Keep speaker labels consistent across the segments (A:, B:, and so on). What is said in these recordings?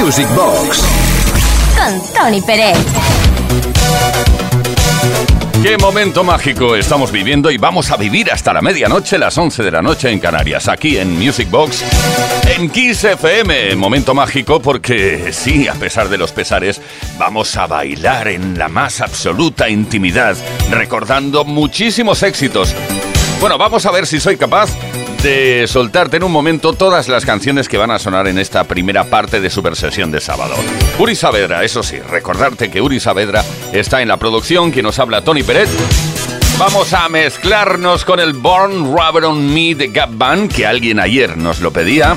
A: Music Box
B: con Tony Pérez.
C: Qué momento mágico estamos viviendo y vamos a vivir hasta la medianoche, las 11 de la noche en Canarias, aquí en Music Box, en Kiss FM. Momento mágico porque sí, a pesar de los pesares, vamos a bailar en la más absoluta intimidad, recordando muchísimos éxitos. Bueno, vamos a ver si soy capaz de soltarte en un momento todas las canciones que van a sonar en esta primera parte de Super Sesión de sábado. Uri Saavedra, eso sí, recordarte que Uri Saavedra está en la producción, quien nos habla Tony Pérez. Vamos a mezclarnos con el Born Rubber on Me de Gap Band, que alguien ayer nos lo pedía.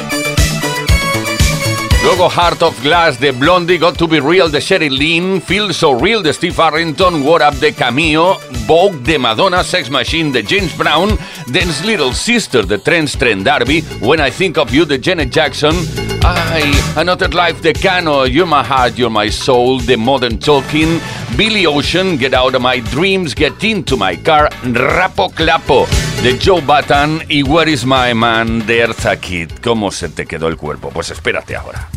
C: Luego Heart of Glass de Blondie, Got to Be Real de Sherry Lynn, Feel So Real de Steve Harrington, What Up de Cameo, Vogue de Madonna, Sex Machine de James Brown, Dance Little Sister de Trent Trent D'Arby, When I Think of You de Janet Jackson, I, Another Life de Cano, You're My Heart, You're My Soul de Modern Talking, Billy Ocean, Get Out of My Dreams, Get Into My Car, Rapo Clapo de Joe Button y Where Is My Man de Eartha Kitt. ¿Cómo se te quedó el cuerpo? Pues espérate ahora.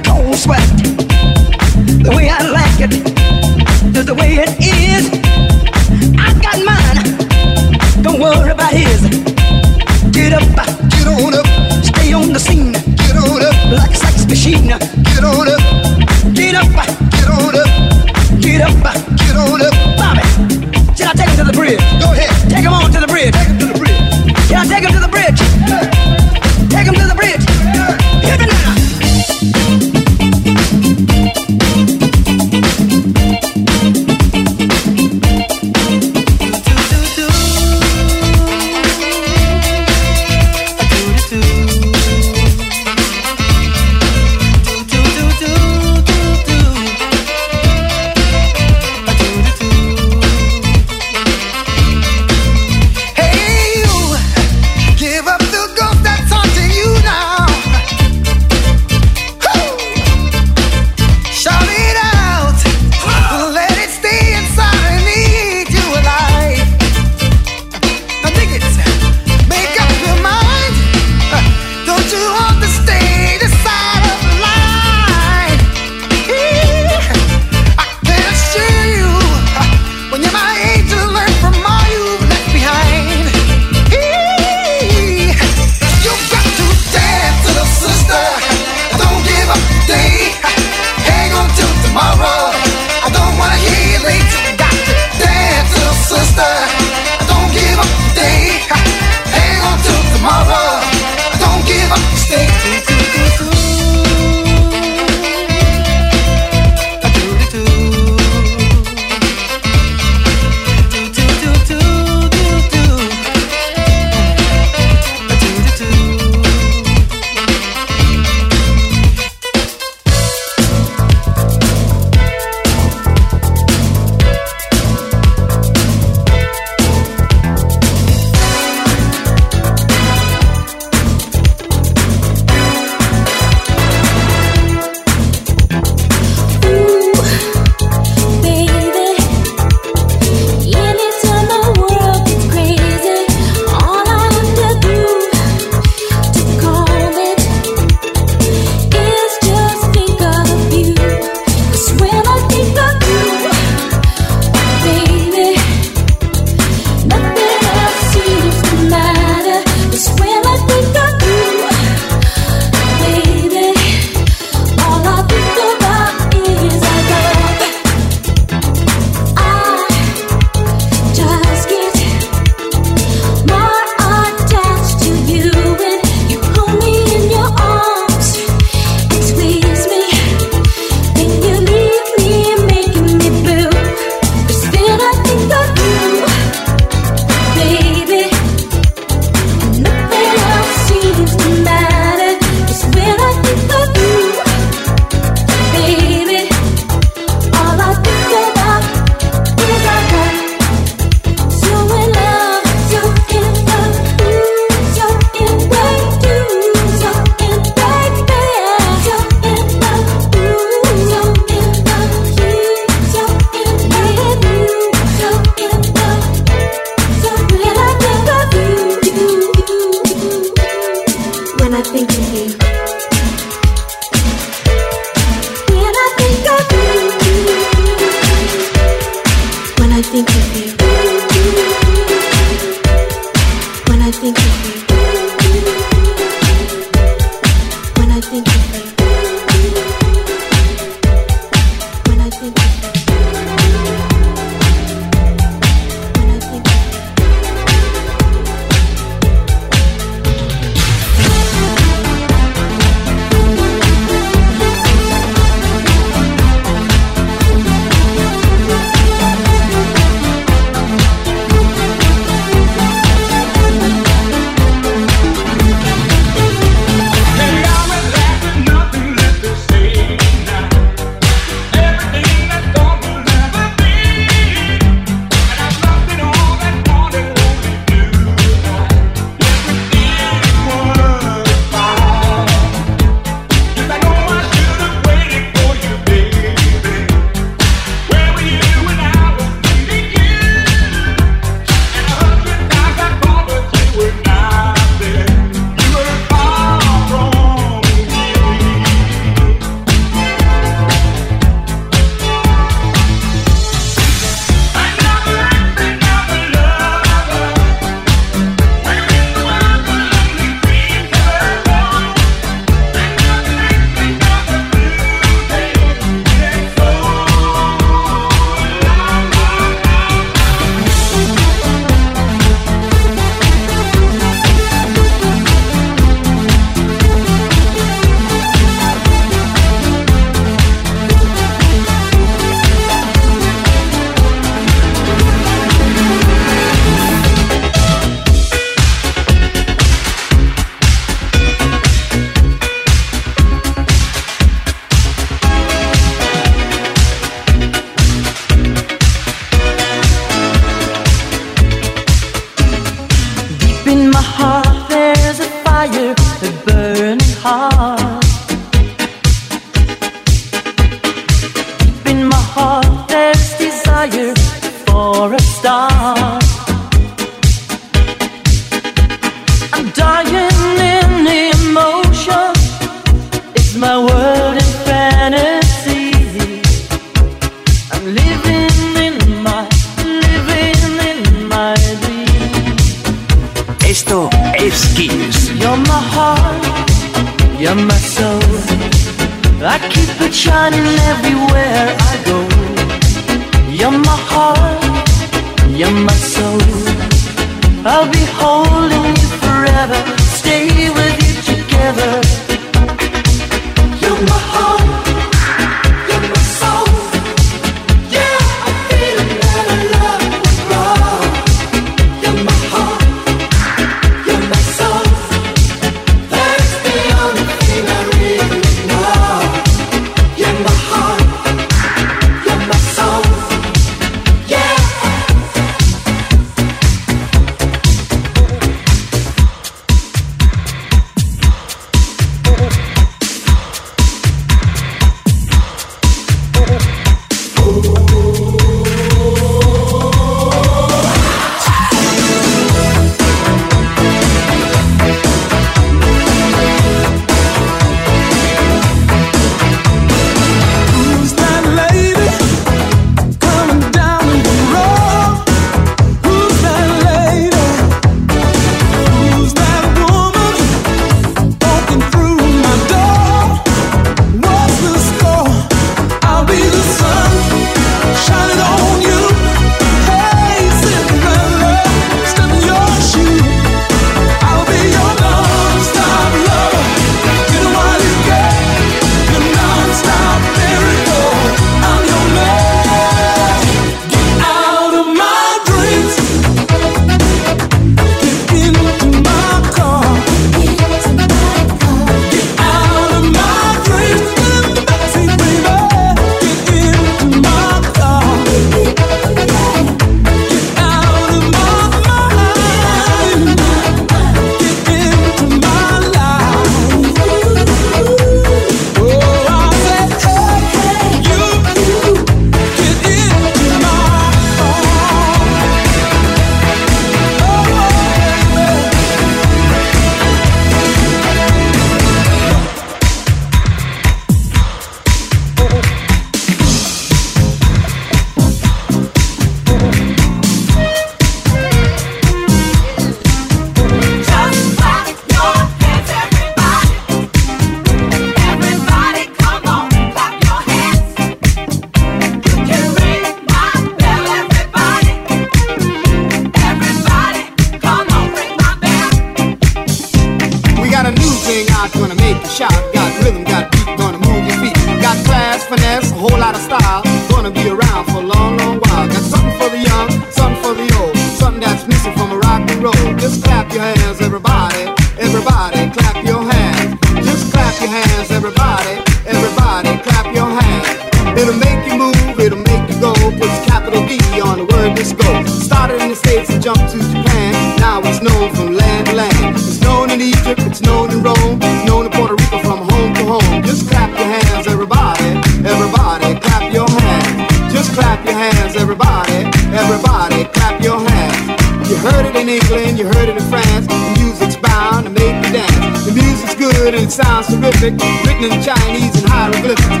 D: You
E: heard it in France. The music's bound to make you dance. The music's good and it sounds terrific. Written in Chinese and hieroglyphics.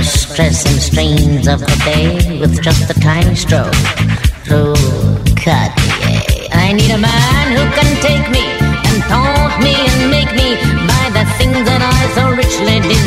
F: The stress and strains of the day with just a tiny stroke through Cartier. I need a man who can take me and taunt me and make me buy the things that I so richly deserve.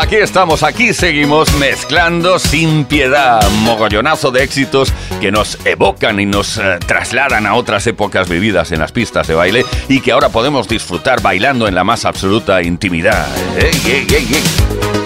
G: Aquí estamos, aquí seguimos mezclando sin piedad, mogollonazo de éxitos que nos evocan y nos eh, trasladan a otras épocas vividas en las pistas de baile y que ahora podemos disfrutar bailando en la más absoluta intimidad. Ey, ey, ey.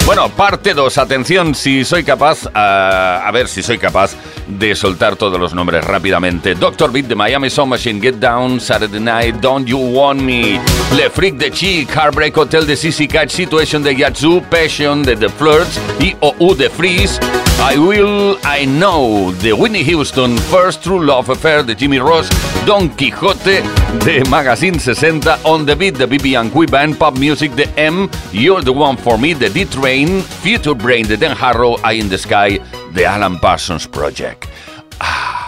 G: Bueno, parte 2, atención, si soy capaz, ah, a ver si soy capaz de soltar todos los nombres rápidamente. Doctor Beat de Miami Sound Machine, Get Down, Saturday Night, Don't You Want Me, Le Freak de Chic, Heartbreak Hotel de CC Catch, Situation de Yazoo, Passion de The Flirts y de Freeze, I Will, I Know de Whitney Houston, First True Love Affair de Jimmy Ross, Don Quixote de Magazine 60, On the Beat de BB and Qui Band, Pop Music de M, You're the One for Me The de D-Train, Future Brain de Dan Harrow, Eye in the Sky de Alan Parsons Project.
H: Ah,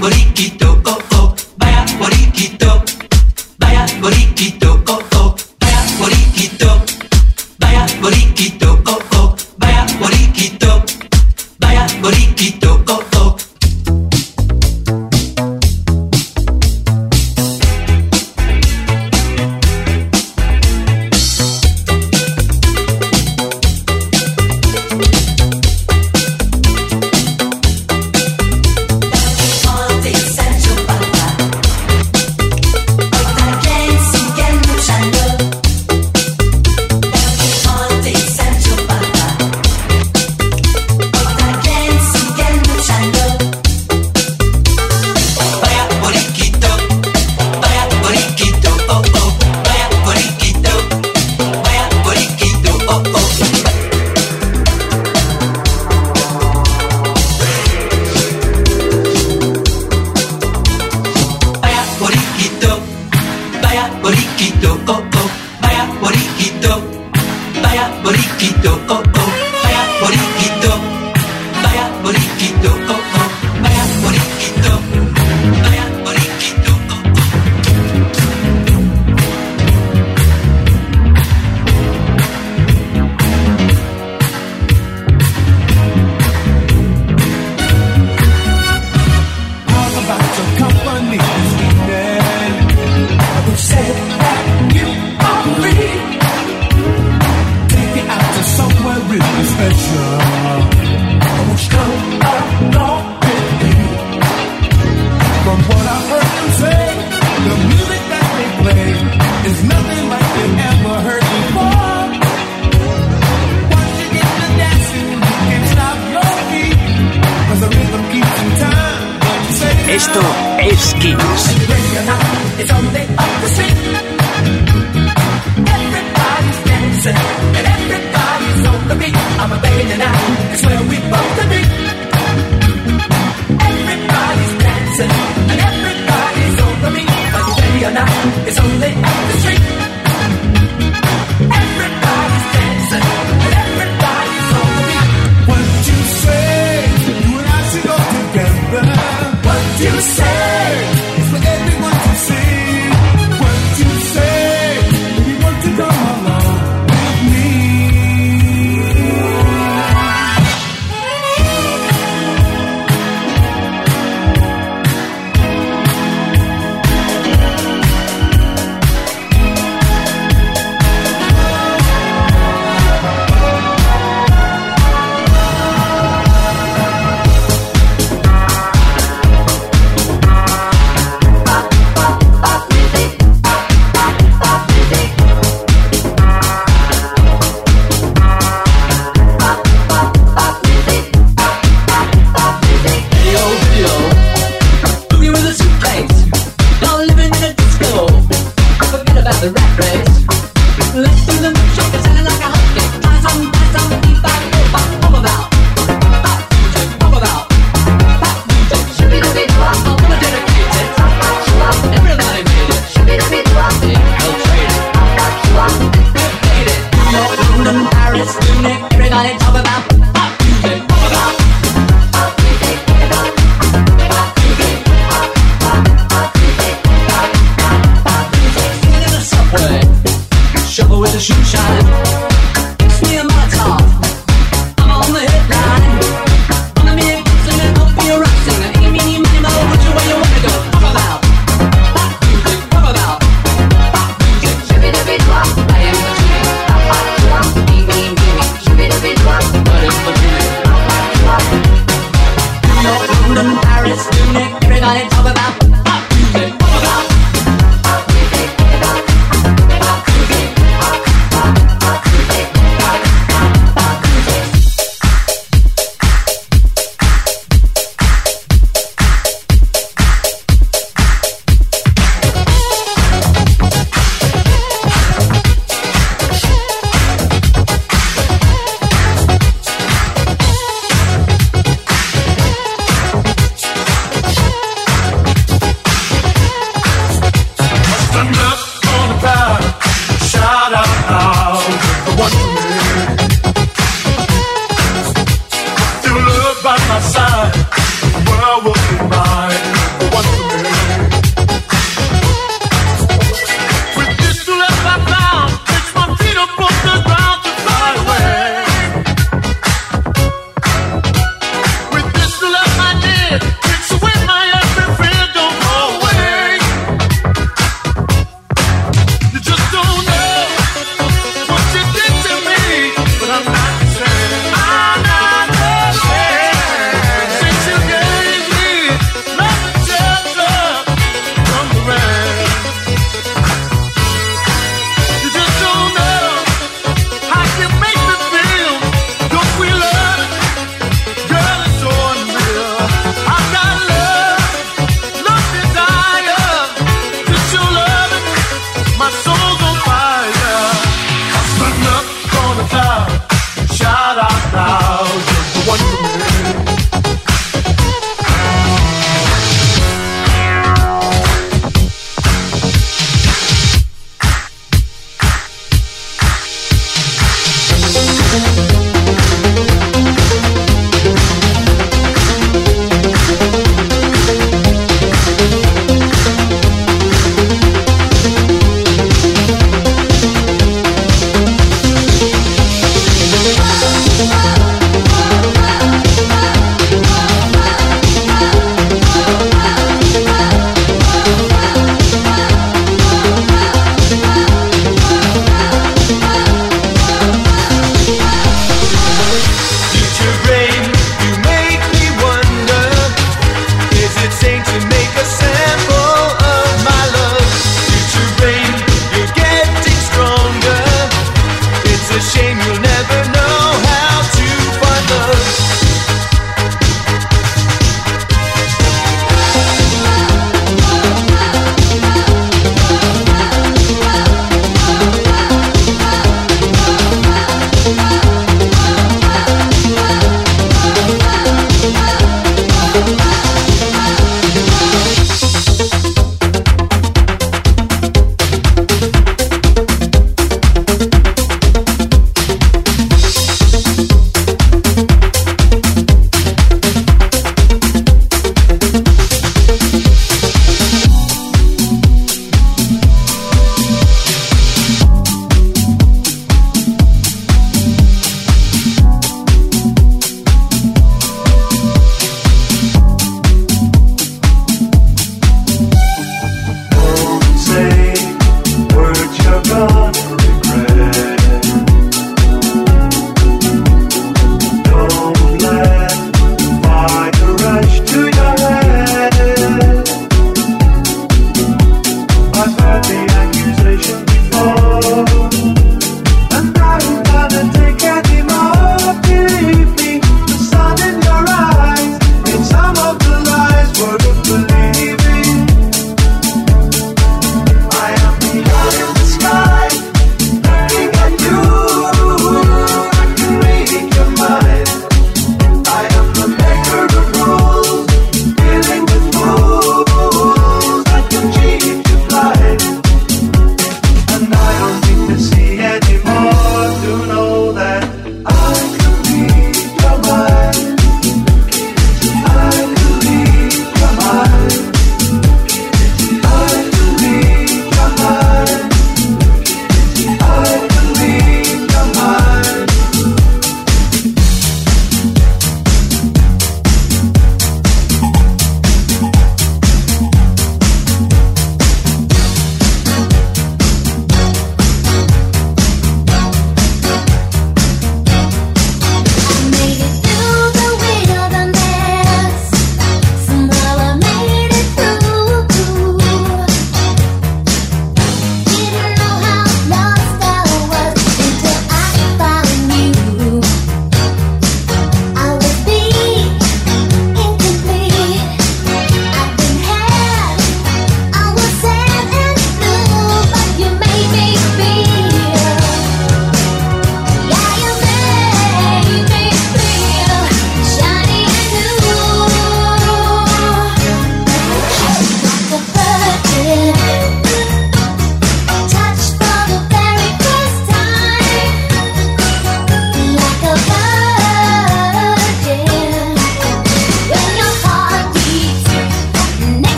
H: boriquito, oh oh, vaya boriquito, vaya boriquito.